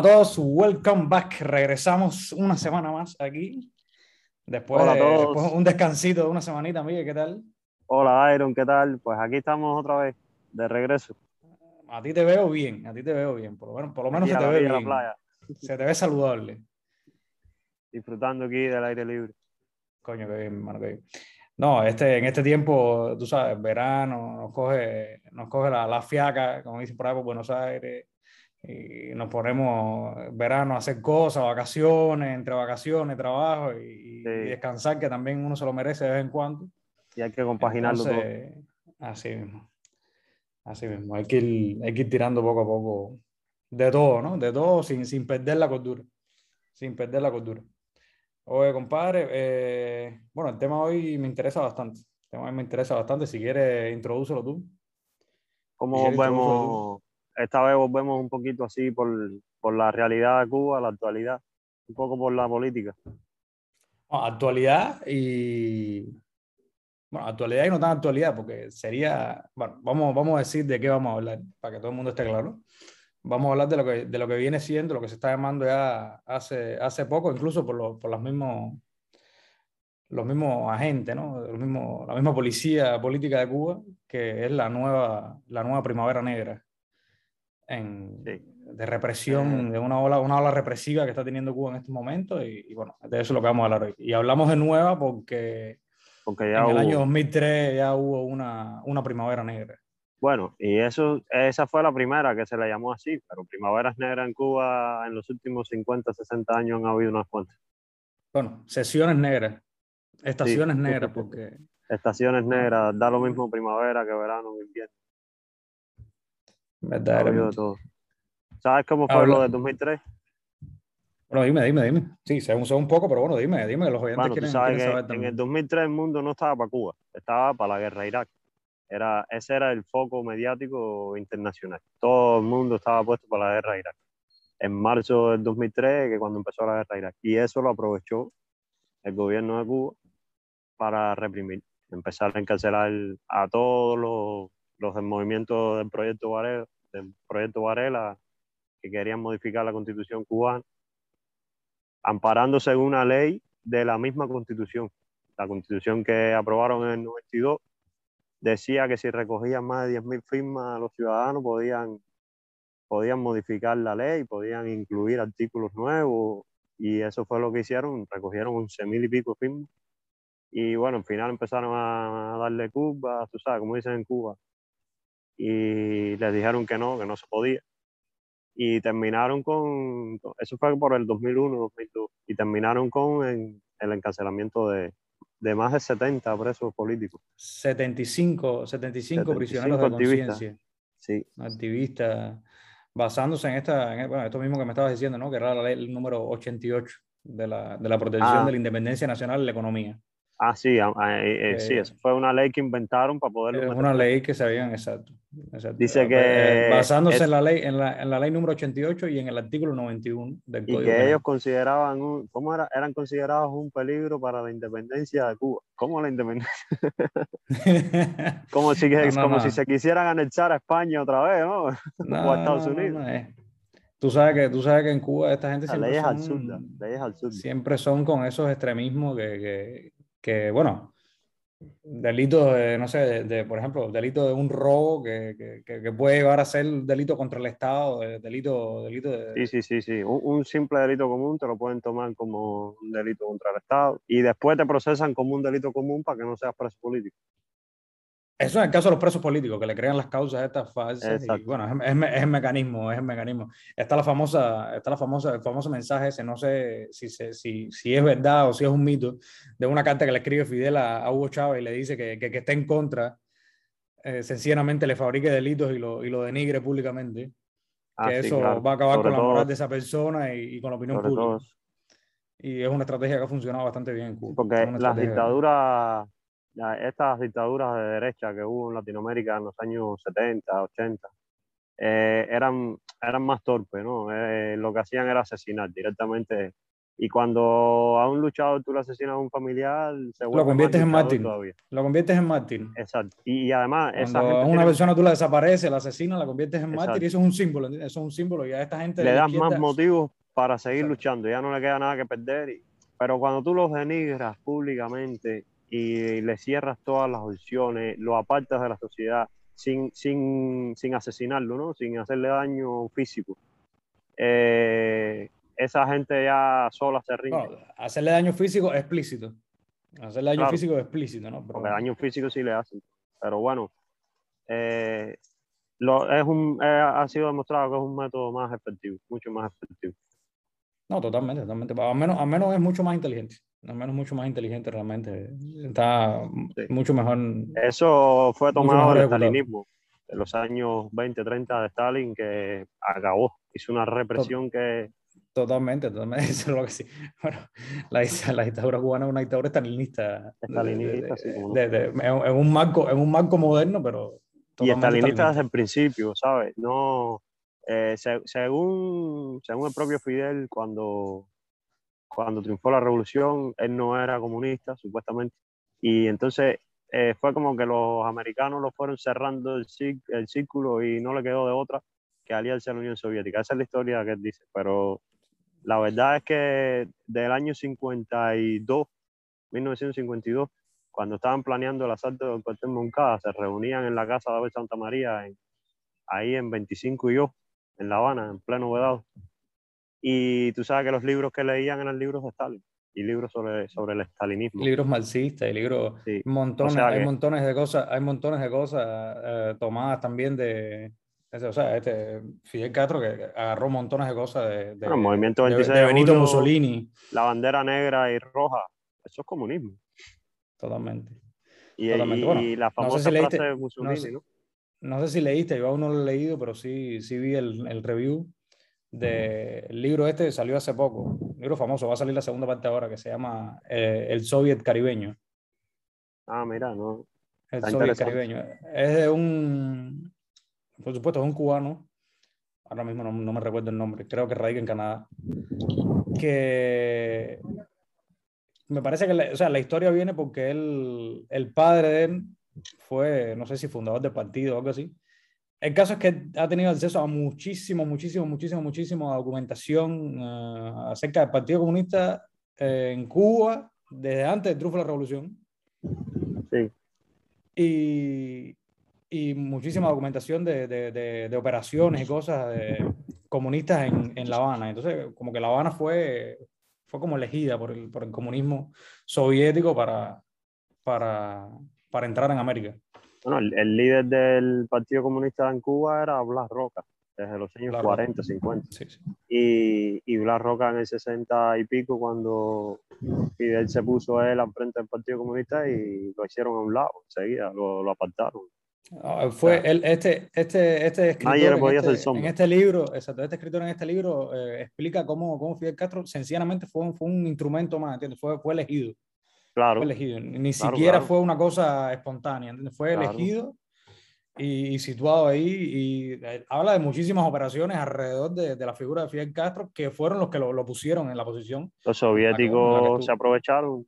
a todos, welcome back. Regresamos una semana más aquí. Después, Hola a todos. después un descansito de una semanita, Miguel, ¿qué tal? Hola Iron, ¿qué tal? Pues aquí estamos otra vez, de regreso. A ti te veo bien, a ti te veo bien. Por lo menos, por lo menos se te ve bien. la playa, Se te ve saludable. disfrutando aquí del aire libre. Coño, qué bien, hermano, qué bien. No, este, en este tiempo, tú sabes, verano, nos coge, nos coge la, la fiaca, como dicen por ahí por Buenos Aires, y nos ponemos verano a hacer cosas, vacaciones, entre vacaciones, trabajo y, Sí. y descansar, que también uno se lo merece de vez en cuando. Y hay que compaginarlo todo. Entonces, Así mismo. Así mismo. Hay que, ir, hay que ir tirando poco a poco de todo, ¿no? De todo sin, sin perder la cordura. Sin perder la cordura. Oye, compadre, eh, bueno, el tema hoy me interesa bastante. El tema hoy me interesa bastante. Si quieres, introdúcelo tú. ¿Cómo Miguel, volvemos? Esta vez volvemos un poquito así por, por la realidad de Cuba, la actualidad, un poco por la política. Bueno, actualidad y. Bueno, actualidad y no tan actualidad, porque sería. Bueno, vamos, vamos a decir de qué vamos a hablar, para que todo el mundo esté claro. Vamos a hablar de lo que, de lo que viene siendo, lo que se está llamando ya hace, hace poco, incluso por, los por los mismos los mismos agentes, ¿no? Los mismos, la misma policía política de Cuba, que es la nueva, la nueva primavera negra en, Sí. de represión, de una ola, una ola represiva que está teniendo Cuba en estos momentos. Y, y bueno, de eso es lo que vamos a hablar hoy. Y hablamos de nueva porque Porque ya en el hubo- año 2003 ya hubo una, una primavera negra. Bueno, y eso, esa fue la primera que se le llamó así, pero primaveras negras en Cuba en los últimos 50, 60 años han habido unas cuantas. Bueno, sesiones negras, estaciones Sí. negras, porque Estaciones negras, da lo mismo primavera que verano, que invierno. Verdaderamente. todo. ¿Sabes cómo fue Habla- lo de 2003? Bueno, dime, dime, dime. Sí, sé un, sé un poco, pero bueno, dime, dime, que los oyentes Bueno, quieren, sabes quieren que saber en el 2003 el mundo no estaba para Cuba, estaba para la guerra de Irak. Era, ese era el foco mediático internacional. Todo el mundo estaba puesto para la guerra de Irak. En marzo del 2003, que cuando empezó la guerra de Irak. Y eso lo aprovechó el gobierno de Cuba para reprimir, empezar a encarcelar a todos los, los del movimiento del proyecto Varela, del proyecto Varela que querían modificar la constitución cubana, amparándose en una ley de la misma constitución. La constitución que aprobaron en el 92 decía que si recogían más de 10.000 firmas los ciudadanos podían, podían modificar la ley, podían incluir artículos nuevos y eso fue lo que hicieron, recogieron 11.000 y pico firmas y bueno, al final empezaron a darle curvas, tú sabes, como dicen en Cuba, y les dijeron que no, que no se podía. Y terminaron con, eso fue por el 2001, 2002, y terminaron con el, el encarcelamiento de, de más de 70 presos políticos. 75, 75 75 prisioneros de activistas. conciencia, Sí, activistas, basándose en, esta, en bueno, esto mismo que me estabas diciendo, ¿no? que era la ley el número 88 de la, de la protección Ah. de la independencia nacional y la economía. Ah, sí, ah, eh, eh, sí, Eh, eso fue una ley que inventaron para poder... Es una ley que se habían, exacto. exacto. Dice Eh, que basándose es- en, la ley, en, la, en la ley número 88 y en el artículo 91 del Y Código que Penal. ellos consideraban, un, ¿cómo era? Eran considerados un peligro para la independencia de Cuba. ¿Cómo la independencia? Como si, No, no, como no. si se quisieran anexar a España otra vez, ¿no? O a Estados Unidos. eh. Tú sabes que, tú sabes que en Cuba esta gente siempre leyes son, absurdas, leyes absurdas. siempre son con esos extremismos que, que, que, bueno, delitos, de, no sé, de, por ejemplo, delito de un robo que, que, que- puede llevar a ser delito contra el Estado, delito, delito de... Sí, sí, sí, sí. Un, un simple delito común te lo pueden tomar como un delito contra el Estado y después te procesan como un delito común para que no seas preso político. Eso en el caso de los presos políticos, que le crean las causas estas falsas. Y, bueno, es, es es el mecanismo, es el mecanismo. Está la famosa, está la famosa, el famoso mensaje ese, no sé si, si, si es verdad o si es un mito, de una carta que le escribe Fidel a, a Hugo Chávez y le dice que, que, que está en contra, eh, sencillamente le fabrique delitos y lo, y lo denigre públicamente. Ah, que sí, eso claro. va a acabar Sobre con la moral de esa persona y, y con la opinión pública. todo, Y es una estrategia que ha funcionado bastante bien en Cuba. porque las dictaduras, la- estas dictaduras de derecha que hubo en Latinoamérica en los años 70, 80, eh, eran, eran más torpes, ¿no? Eh, lo que hacían era asesinar directamente Y cuando a un luchador tú le asesinas a un familiar, se Lo conviertes en mártir. todavía. Lo conviertes en mártir. Exacto. Y, y además, esa Cuando gente a una tiene- persona tú la desapareces, la asesinas, la conviertes en mártir Exacto. y eso es un símbolo. Eso es un símbolo y a esta gente le das más motivos para seguir Exacto. luchando, ya no le queda nada que perder. y- pero cuando tú los denigras públicamente y le cierras todas las opciones, lo apartas de la sociedad sin, sin, sin asesinarlo, ¿no? sin hacerle daño físico, eh, esa gente ya sola se rinde. Bueno, hacerle daño físico explícito. Hacerle daño Claro. físico explícito, ¿no? Pero- porque daño físico sí le hacen. Pero bueno, eh, lo, es un, eh, ha sido demostrado que es un método más efectivo, mucho más efectivo. No, totalmente, totalmente. Al menos, al menos es mucho más inteligente. Al menos mucho más inteligente realmente. Está Sí. mucho mejor. Eso fue tomado del ejecutado. stalinismo, de los años 20, 30 de Stalin, que acabó, hizo una represión que Totalmente, totalmente. Eso es lo que sí. Bueno, la, la dictadura cubana es una dictadura estalinista. Estalinista, sí, en, un marco, en un marco moderno, pero. y estalinista desde el principio, ¿sabes? No, eh, se- según, según el propio Fidel, cuando, cuando triunfó la revolución, él no era comunista, supuestamente, y entonces eh, fue como que los americanos lo fueron cerrando el, círculo y no le quedó de otra que aliarse a la Unión Soviética. Esa es la historia que él dice, pero la verdad es que del año 52, 1952, cuando estaban planeando el asalto del cuartel Moncada, se reunían en la casa de Abel Santa María, ahí en 25 y yo, en La Habana, en pleno vedado. Y tú sabes que los libros que leían eran libros de Stalin y libros sobre, sobre el stalinismo. Libros marxistas y libros. Sí. Montones, O sea hay que- montones de cosas, hay montones de cosas eh, tomadas también de. ese, O sea, este Fidel Castro que agarró montones de cosas de, de, Bueno, el movimiento de- 26 de de Benito julio, Mussolini. La bandera negra y roja, eso es comunismo. Totalmente. Y, Totalmente. y- Bueno, y la no sé famosa si leíste- frase de Mussolini, sé- ¿no? No sé si leíste, yo aún no lo he leído, pero sí, sí vi el, el review del libro este, salió hace poco, un libro famoso, va a salir la segunda parte ahora, que se llama eh, El Soviet Caribeño. Ah, mira, no. El Está Soviet. Caribeño. Es de un, por supuesto, es un cubano, ahora mismo no, no me recuerdo el nombre, creo que radica en Canadá, que me parece que la, o sea, la historia viene porque él, el padre de él fue, no sé si fundador del partido o algo así. El caso es que ha tenido acceso a muchísimo, muchísimo, muchísimo, muchísimo documentación eh, acerca del Partido Comunista eh, en Cuba desde antes de la revolución Sí, y, y muchísima documentación de, de- de- de operaciones y cosas comunistas en, en La Habana. Entonces, como que La Habana fue, fue como elegida por el, por el comunismo soviético para, para, para entrar en América. Bueno, el, el líder del Partido Comunista en Cuba era Blas Roca, desde los años Blas 40, 50. Sí, sí. Y, y Blas Roca en el 60 y pico, cuando Fidel se puso él al frente del Partido Comunista y lo hicieron a un lado, enseguida, lo, lo apartaron. Ah, Fue el, este, este, este escritor en este, en este libro, exacto, este escritor en este libro eh, explica cómo, cómo Fidel Castro sencillamente fue un, fue un instrumento más, ¿entiendes? Fue, fue elegido. Claro, fue elegido. Ni Claro, siquiera claro. fue una cosa espontánea, ¿entiendes? Fue elegido y, y situado ahí. Y eh, habla de muchísimas operaciones alrededor de, de la figura de Fidel Castro que fueron los que lo, lo pusieron en la posición. los soviéticos se aprovecharon,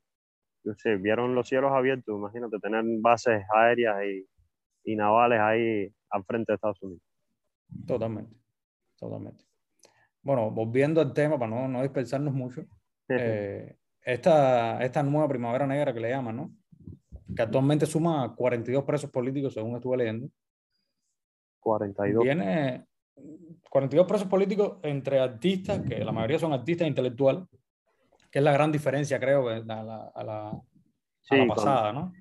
se vieron los cielos abiertos, imagínate, tener bases aéreas y, y navales ahí al frente de Estados Unidos. Totalmente, totalmente. Bueno, volviendo al tema, para no, no dispersarnos mucho, eh, esta, esta nueva primavera negra que le llaman, ¿no? Que actualmente suma 42 presos políticos, según estuve leyendo. 42. Viene 42 presos políticos entre artistas, que la mayoría son artistas intelectuales, que es la gran diferencia, creo, a la, a la, a la- a la pasada, ¿no?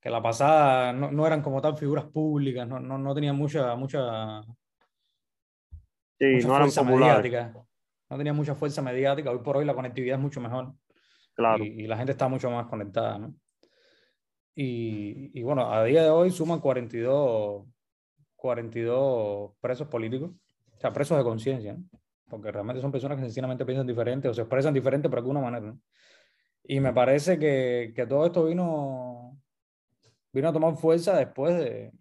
Que la pasada no, no eran como tal figuras públicas, no, no, no tenían mucha, mucha, sí, mucha no fuerza mediática. No tenían mucha fuerza mediática. Hoy por hoy la conectividad es mucho mejor claro. y, y la gente está mucho más conectada, ¿no? Y, y bueno, a día de hoy suman 42, 42 presos políticos, o sea, presos de conciencia, ¿no? Porque realmente son personas que sencillamente piensan diferente o se expresan diferente por alguna manera, ¿no? Y me parece que, que todo esto vino, vino a tomar fuerza después de,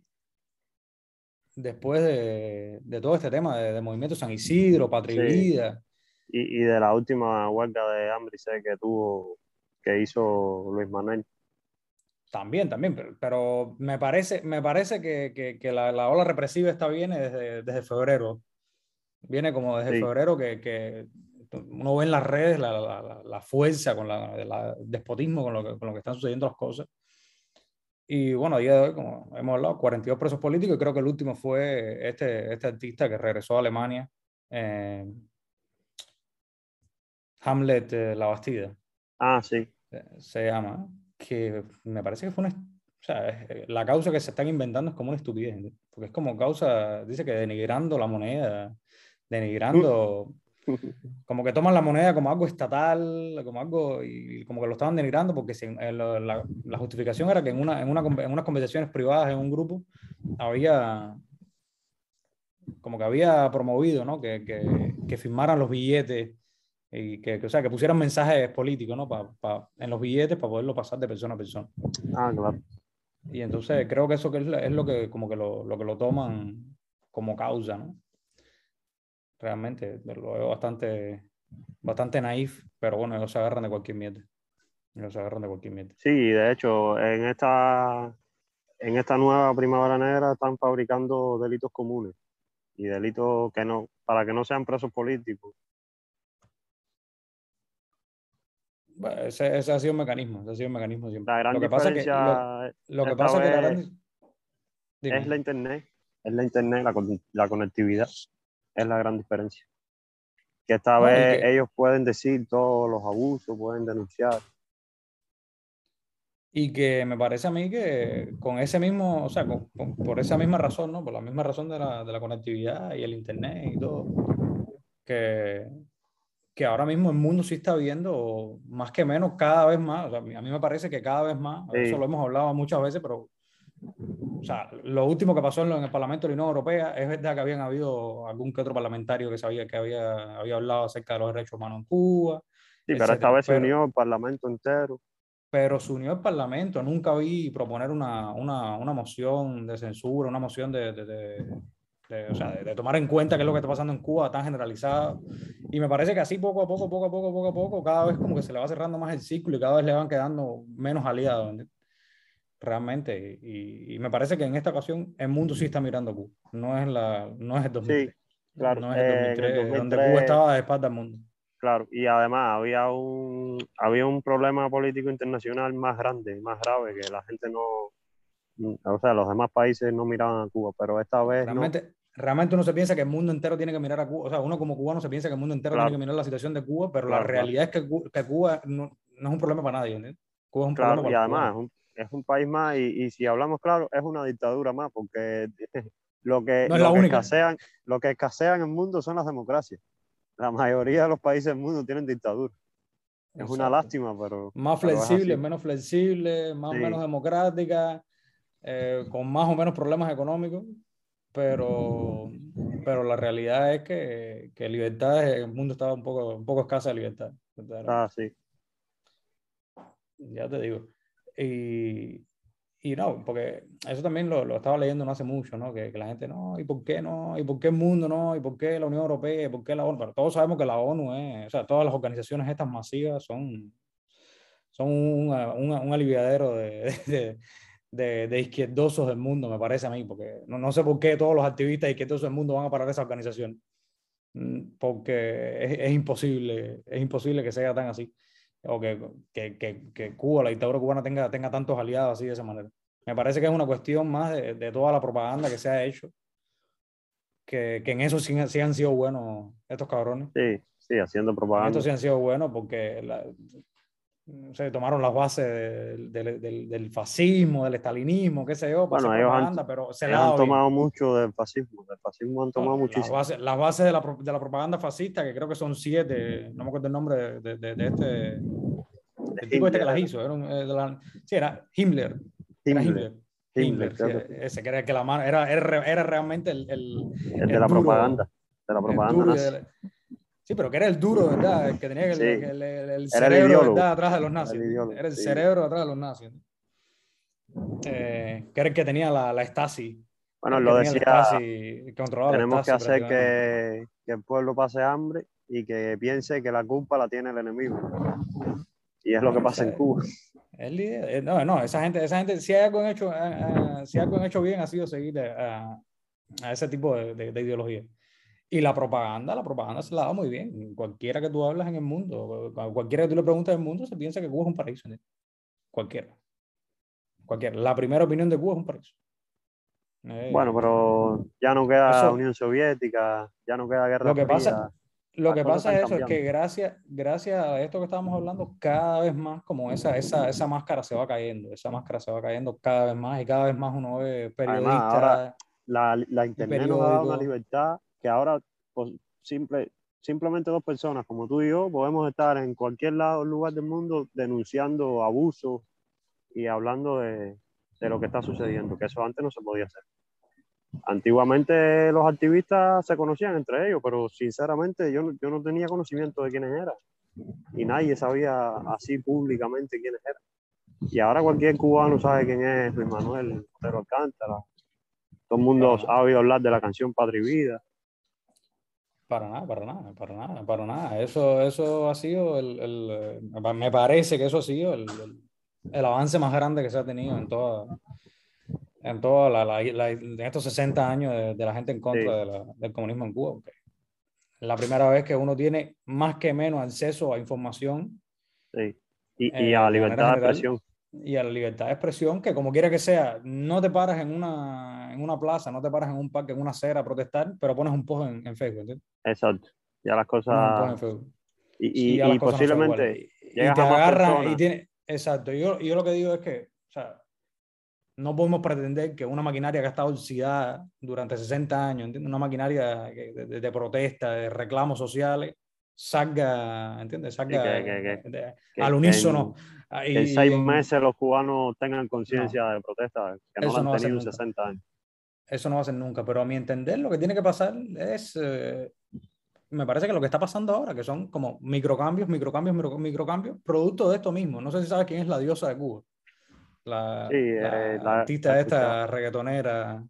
después de, de todo este tema de, de Movimiento San Isidro, Patria Sí. Vida, Y, y de la última huelga de hambre que tuvo, que hizo Luis Manuel. También, también, pero, pero me parece, me parece que, que, que la, la, ola represiva está viene desde, desde febrero. Viene como desde sí. febrero que, que, uno ve en las redes la, la, la fuerza, con la, despotismo con lo, que, con lo que están sucediendo las cosas. Y bueno, a día de hoy, como hemos hablado, 42 presos políticos y creo que el último fue este, este artista que regresó a Alemania, eh, Hamlet eh, La Bastida. Ah, sí. Se llama, que me parece que fue una... O sea, la causa que se están inventando es como una estupidez, porque es como causa, dice que denigrando la moneda, denigrando como que toman la moneda como algo estatal, como algo, y como que lo estaban denigrando, porque si, eh, la, la, la, justificación era que en, una, en, una, en unas conversaciones privadas en un grupo había, como que había promovido, ¿no? Que, que, que firmaran los billetes y que, que, o sea, que pusieran mensajes políticos, ¿no? Pa, pa, en los billetes para poderlo pasar de persona a persona. Ah, claro. Y entonces creo que eso que es, lo que como que lo, lo que lo toman como causa, ¿no? realmente. Lo veo bastante, bastante naif, pero bueno, ellos se agarran de cualquier mierda. Ellos se agarran de cualquier mierda. Sí, de hecho, en esta, en esta nueva primavera negra están fabricando delitos comunes y delitos que no, para que no sean presos políticos. Bueno, ese, ese, ha sido un mecanismo, ese ha sido un mecanismo siempre. La gran lo que pasa que, lo, lo que, pasa que la gran... es la internet, es la internet, la, la conectividad es la gran diferencia. Que esta no, vez que... ellos pueden decir todos los abusos, pueden denunciar. Y que me parece a mí que con ese mismo, o sea, con, con, por esa misma razón, ¿no? Por la misma razón de la, de la conectividad y el Internet y todo, que, que ahora mismo el mundo sí está viendo, más que menos, cada vez más, o sea, a mí me parece que cada vez más, sí. eso lo hemos hablado muchas veces, pero o sea, lo último que pasó en, el Parlamento de la Unión Europea es verdad que habían habido algún que otro parlamentario que sabía que había, había hablado acerca de los derechos humanos en Cuba. Sí, pero esta vez se unió el Parlamento entero. Pero se unió el Parlamento. Nunca vi proponer una, una, una moción de censura, una moción de, de, de, de o sea, de, tomar en cuenta qué es lo que está pasando en Cuba tan generalizado. Y me parece que así poco a poco, poco a poco, poco a poco, cada vez como que se le va cerrando más el ciclo y cada vez le van quedando menos aliados. ¿entiendes? realmente. Y, y, me parece que en esta ocasión el mundo sí está mirando a Cuba. No es, la, no es el 2003. Sí, claro. No es el 2003, eh, el 2003, donde Cuba estaba de espalda al mundo. Claro, y además había un, había un problema político internacional más grande, más grave, que la gente no. O sea, los demás países no miraban a Cuba, pero esta vez. Realmente, no. Realmente uno se piensa que el mundo entero tiene que mirar a Cuba. O sea, uno como cubano se piensa que el mundo entero claro. tiene que mirar la situación de Cuba, pero claro, la realidad claro. es que, que Cuba no, no, es un problema para nadie. ¿entiendes? Cuba es un problema para y además, un, es un país más y, y, si hablamos claro, es una dictadura más, porque lo que, no lo, que escasean, lo que escasean en el mundo son las democracias. La mayoría de los países del mundo tienen dictadura. Es Exacto. una lástima, pero... Más flexible, menos flexible, más o sí. menos democrática, eh, con más o menos problemas económicos, pero, pero la realidad es que, que libertad, el mundo estaba un poco, un poco escasa de libertad. Ah, sí. Ya te digo. Y, y no, porque eso también lo, lo, estaba leyendo no hace mucho, ¿no? Que, que, la gente, no, ¿y por qué no? ¿Y por qué el mundo no? ¿Y por qué la Unión Europea? ¿Y por qué la ONU? Pero todos sabemos que la ONU es, o sea, todas las organizaciones estas masivas son, son una, una, un aliviadero de, de, de, de, izquierdosos del mundo, me parece a mí, porque no, no sé por qué todos los activistas izquierdosos del mundo van a parar esa organización, mm, porque es, es imposible, es imposible que sea tan así o que, que, que, que, Cuba, la dictadura cubana tenga, tenga tantos aliados así de esa manera. Me parece que es una cuestión más de, de toda la propaganda que se ha hecho, que, que en eso sí, sí, han sido buenos estos cabrones. Sí, sí, haciendo propaganda. Estos sí han sido buenos porque la, se tomaron las bases del, del, del, del, fascismo, del estalinismo, qué sé yo, para bueno, ellos propaganda, han, pero se han tomado bien. mucho del fascismo, del fascismo han tomado no, muchísimo. Las bases, las bases de, la, de, la, propaganda fascista, que creo que son siete, no me acuerdo el nombre de, de, de este, el tipo este que las hizo, era un, eh, la, sí, era Himmler. Himmler. Era Himmler. Himmler, Himmler sí, ese que era que la mano, era, era, era realmente el, el, el de la duro, propaganda. De la propaganda. Sí, pero que era el duro, ¿verdad? El que tenía el, sí. el, el cerebro, ¿verdad? Atrás de los nazis. Era el, ideólogo, era el sí. cerebro atrás de los nazis. Eh, que era el que tenía la, la Stasi. Bueno, lo decía. Stasi, tenemos Stasi, que hacer que, que, el pueblo pase hambre y que piense que la culpa la tiene el enemigo. Y es lo que pasa en Cuba. Eh, no, no, esa gente, esa gente, si hay algo hecho, eh, si algo hecho bien ha sido seguir a, a ese tipo de, de, ideología. Y la propaganda, la propaganda se la da muy bien. Cualquiera que tú hablas en el mundo, cualquiera que tú le preguntes en el mundo, se piensa que Cuba es un paraíso. Cualquiera. Cualquiera. La primera opinión de Cuba es un paraíso. Eh, bueno, pero ya no queda Unión Soviética, ya no queda guerra. Lo que pasa, lo que pasa es eso, es que gracias, gracias a esto que estábamos hablando, cada vez más como esa, esa, esa máscara se va cayendo, esa máscara se va cayendo cada vez más y cada vez más uno ve periodistas. la, la, internet nos dado una libertad que ahora pues, simple, simplemente dos personas como tú y yo podemos estar en cualquier lado, lugar del mundo denunciando abusos y hablando de, de lo que está sucediendo, que eso antes no se podía hacer. Antiguamente los activistas se conocían entre ellos, pero sinceramente yo, yo no tenía conocimiento de quiénes eran y nadie sabía así públicamente quiénes eran. Y ahora cualquier cubano sabe quién es Luis Manuel Otero Alcántara. Todo el mundo oído hablar de la canción Padre Vida. Para nada, para nada, para nada, para nada. Eso, eso ha sido el, el me parece que eso ha sido el, el avance más grande que se ha tenido en toda, en, toda la, la, en estos 60 años de, la gente en contra del comunismo en Cuba. Es la primera vez que uno tiene más que menos acceso a información. Sí. Y, y, a la eh, libertad de expresión. Y a la libertad de expresión, que como quiera que sea, no te paras en una, en una plaza, no te paras en un parque, en una acera a protestar, pero pones un post en, Facebook. ¿entiendes? Exacto. Ya las cosas. Y, y, y, posiblemente. y, te agarran y tiene, Exacto. Yo, yo lo que digo es que, o sea, no podemos pretender que una maquinaria que ha estado oxidada durante 60 años, ¿entiendes? una maquinaria de, protesta, de reclamos sociales, salga, ¿entiendes? Salga al unísono. En seis meses los cubanos tengan conciencia de protesta, que no han tenido 60 años. Eso no va a ser nunca, pero a mi entender lo que tiene que pasar es eh, me parece que lo que está pasando ahora, que son como microcambios, microcambios, microcambios, producto de esto mismo. No sé si sabes quién es la diosa de Cuba. La, eh, artista esta reggaetonera.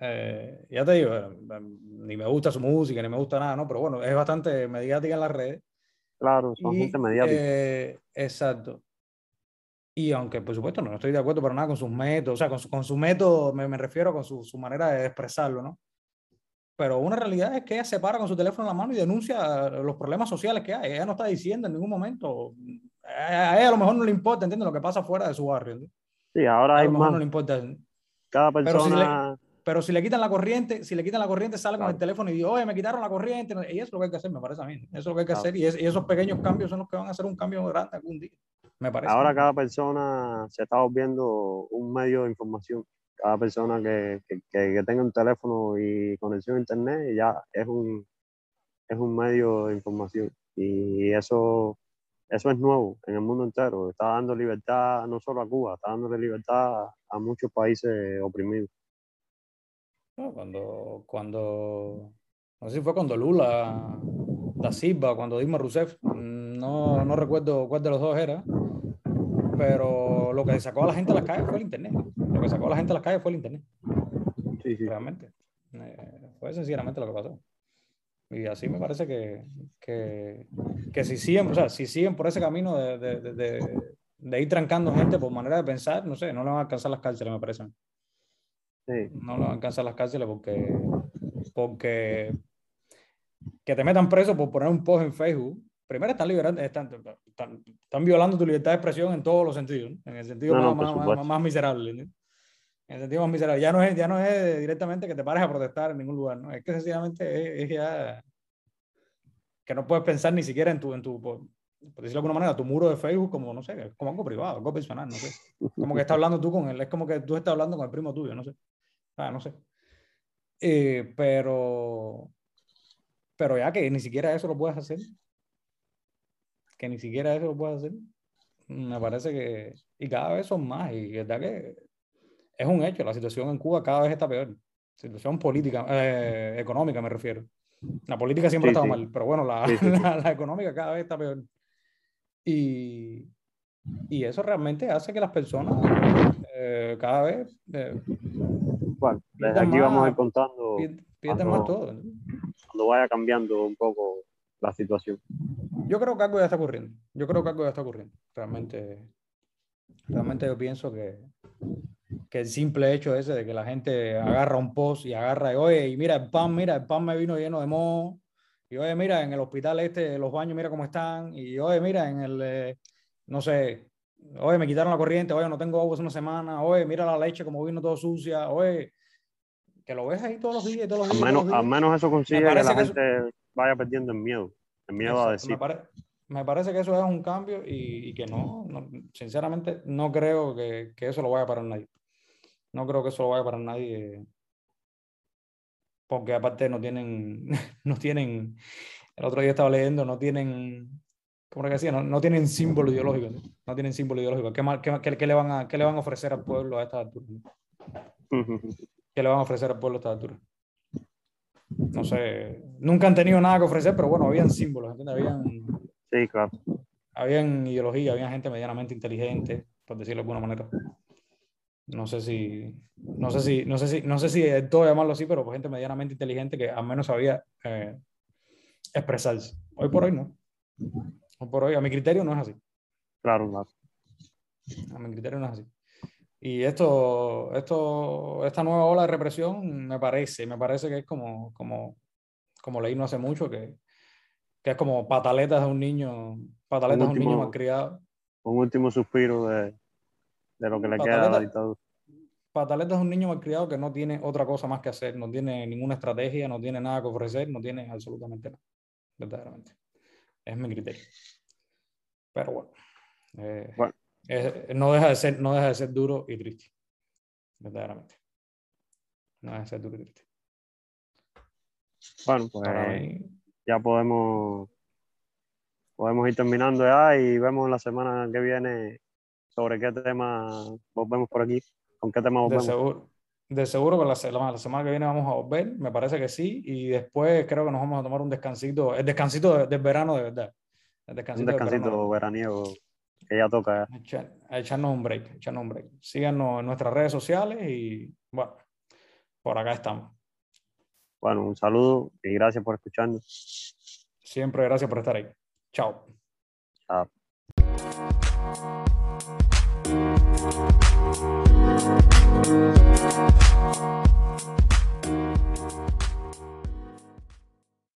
Eh, ya te digo, eh, ni me gusta su música, ni me gusta nada, ¿no? Pero bueno, es bastante mediática en las redes. Claro, son gente mediática. exacto. Y aunque, por supuesto, no estoy de acuerdo para nada con sus métodos, o sea, con su, con su método me, me refiero con su, su manera de expresarlo, ¿no? pero una realidad es que ella se para con su teléfono en la mano y denuncia los problemas sociales que hay. Ella no está diciendo en ningún momento, a ella a lo mejor no le importa, ¿entiendes? Lo que pasa fuera de su barrio. Sí, ahora hay más. no le importa. Cada persona. Pero si, le, quitan la corriente, si le quitan la corriente, sale con el teléfono y dice, oye, me quitaron la corriente. Y eso es lo que hay que hacer, me parece a mí. Eso es lo que hay que hacer. Y, esos pequeños cambios son los que van a hacer un cambio grande algún día. Me parece. Ahora cada persona se está volviendo un medio de información cada persona que, que, que, tenga un teléfono y conexión a internet ya es un, es un medio de información. Y eso, eso es nuevo en el mundo entero. Está dando libertad no solo a Cuba, está dando libertad a muchos países oprimidos. Cuando, cuando, no sé si fue cuando Lula da Silva, cuando Dilma Rousseff, no, no recuerdo cuál de los dos era, pero lo que sacó a la gente a las calles fue el Internet. Lo que sacó a la gente a las calles fue el Internet. Sí, sí. Realmente. Eh, fue sencillamente lo que pasó. Y así me parece que, que, que si, siguen, o sea, si siguen por ese camino de, de, de, de, ir trancando gente por manera de pensar, no sé, no le van a alcanzar las cárceles, me parece. Sí. No le van a alcanzar las cárceles porque, porque que te metan preso por poner un post en Facebook primero están liberando, están, están, violando tu libertad de expresión en todos los sentidos, en el sentido más, más, miserable. En el sentido más miserable. Ya no, es, ya no es directamente que te pares a protestar en ningún lugar, ¿no? es que sencillamente es, ya que no puedes pensar ni siquiera en tu, en tu por, decirlo de alguna manera, tu muro de Facebook como, no sé, como algo privado, algo personal, no sé. Como que está hablando tú con él, es como que tú estás hablando con el primo tuyo, no sé. Ah, no sé. Eh, pero, pero ya que ni siquiera eso lo puedes hacer, que ni siquiera eso lo puede hacer, me parece que, y cada vez son más, y verdad que es un hecho, la situación en Cuba cada vez está peor, situación política, eh, económica me refiero. La política siempre ha estado mal, pero bueno, la, la, económica cada vez está peor. Y, y eso realmente hace que las personas eh, cada vez... Eh, bueno, desde aquí vamos a ir contando... Pierden más todo. Cuando vaya cambiando un poco la situación. Yo creo que algo ya está ocurriendo. Yo creo que algo ya está ocurriendo. Realmente, realmente yo pienso que, que el simple hecho ese de que la gente agarra un post y agarra y oye, y mira el pan, mira, el pan me vino lleno de moho. Y oye, mira, en el hospital este, los baños, mira cómo están. Y oye, mira, en el, eh, no sé, oye, me quitaron la corriente, oye, no tengo agua hace una semana, oye, mira la leche como vino todo sucia, oye, que lo ves ahí todos los días, todos los días. Al menos, al menos eso consigue que parece la que eso- gente vaya perdiendo el miedo. El miedo a Exacto, decir. Me, pare- me parece que eso es un cambio y, y que no, no, sinceramente, no creo que, que eso lo vaya a parar nadie. No creo que eso lo vaya a parar nadie. Porque aparte no tienen, no tienen, el otro día estaba leyendo, no tienen, ¿cómo era que decía? No, no tienen símbolo ideológico, ¿no? No tienen símbolo ideológico. ¿Qué, más- qué, qué- qué le van a, qué le van a ofrecer al pueblo a estas alturas? no? ¿Qué le van a ofrecer al pueblo a estas alturas? No sé, nunca han tenido nada que ofrecer, pero bueno, habían símbolos, ¿entiendes? Habían, Sí, claro. habían ideología, había gente medianamente inteligente, por decirlo de alguna manera. No sé si, no sé si, no sé si, no sé si de todo llamarlo así, pero pues gente medianamente inteligente que al menos sabía eh, expresarse. Hoy por hoy no. Hoy por hoy, a mi criterio no es así. Claro, claro. A mi criterio no es así. Y esto, esto, esta nueva ola de represión me parece, me parece que es como, como, como leí no hace mucho, que, que es como pataletas de un niño, pataletas de un niño último- malcriado. Un último suspiro de, de lo que le queda a la Pataleta- dictadura. Pataleta es un niño malcriado que no tiene otra cosa más que hacer, no tiene ninguna estrategia, no tiene nada que ofrecer, no tiene absolutamente nada, verdaderamente. Es mi criterio. Pero bueno, eh, Bueno. es- no, deja de ser, no deja de ser duro y triste, verdaderamente. No deja de ser duro y triste. Bueno, pues mí, ya podemos, podemos ir terminando ya y vemos la semana que viene sobre qué tema volvemos por aquí. ¿Con qué tema de volvemos? seguro, de seguro que la, se- la, la semana que viene vamos a volver, me parece que sí, y después creo que nos vamos a tomar un descansito, el descansito de- del verano de verdad. El Un descansito, verano de veraniego que ya toca. ya. a echar- a echarnos un break, echarnos un break. Síganos en nuestras redes sociales y bueno, por acá estamos. Bueno, un saludo y gracias por escucharnos. Siempre gracias por estar ahí. Chao. Chao. Thank you.